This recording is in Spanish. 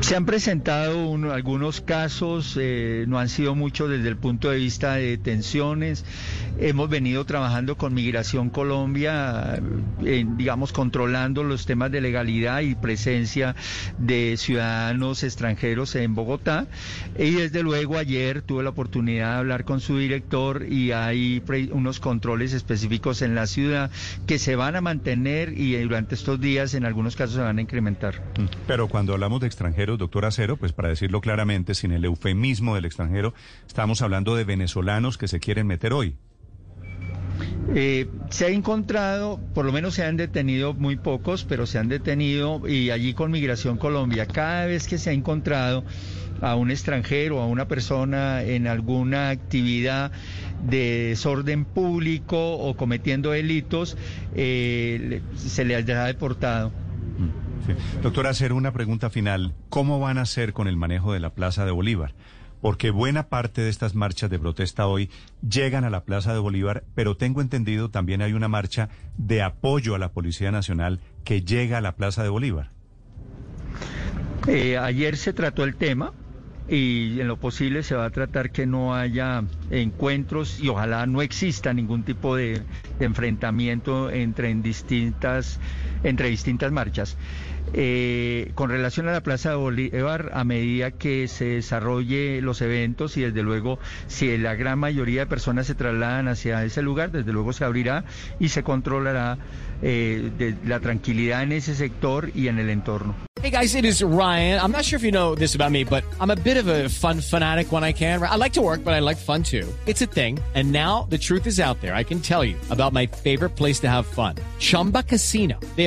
Se han presentado uno- algunos casos, eh, no han sido muchos desde el punto de vista de detenciones. Hemos venido trabajando con Migración Colombia, eh, digamos, controlando los temas de legalidad y presencia de ciudadanos extranjeros en Bogotá. Y desde luego ayer tuve la oportunidad de hablar con su director y hay pre- unos controles específicos en la ciudad que se van a mantener y durante estos días en algunos casos se van a incrementar. Pero cuando hablamos de extranjeros, doctor Acero, pues para decirlo claramente, sin el eufemismo del extranjero, estamos hablando de venezolanos que se quieren meter hoy. Eh, se ha encontrado, por lo menos se han detenido muy pocos, pero se han detenido y allí con Migración Colombia, cada vez que se ha encontrado a un extranjero, a una persona en alguna actividad de desorden público o cometiendo delitos, eh, se le ha deportado. Sí. Doctor Acero, una pregunta final. ¿Cómo van a hacer con el manejo de la Plaza de Bolívar? Porque buena parte de estas marchas de protesta hoy llegan a la Plaza de Bolívar, pero tengo entendido también hay una marcha de apoyo a la Policía Nacional que llega a la Plaza de Bolívar. Eh, ayer se trató el tema y en lo posible se va a tratar que no haya encuentros y ojalá no exista ningún tipo de, enfrentamiento entre en distintas entre distintas marchas. Eh, con relación a la Plaza de Bolívar, a medida que se desarrolle los eventos y desde luego si la gran mayoría de personas se trasladan hacia ese lugar, desde luego se abrirá y se controlará eh, de la tranquilidad en ese sector y en el entorno. Hey guys, it is Ryan. I'm not sure if you know this about me, but I'm a bit of a fun fanatic when I can. I like to work, but I like fun too. It's a thing. And now the truth is out there. I can tell you about my favorite place to have fun. Chumba Casino. They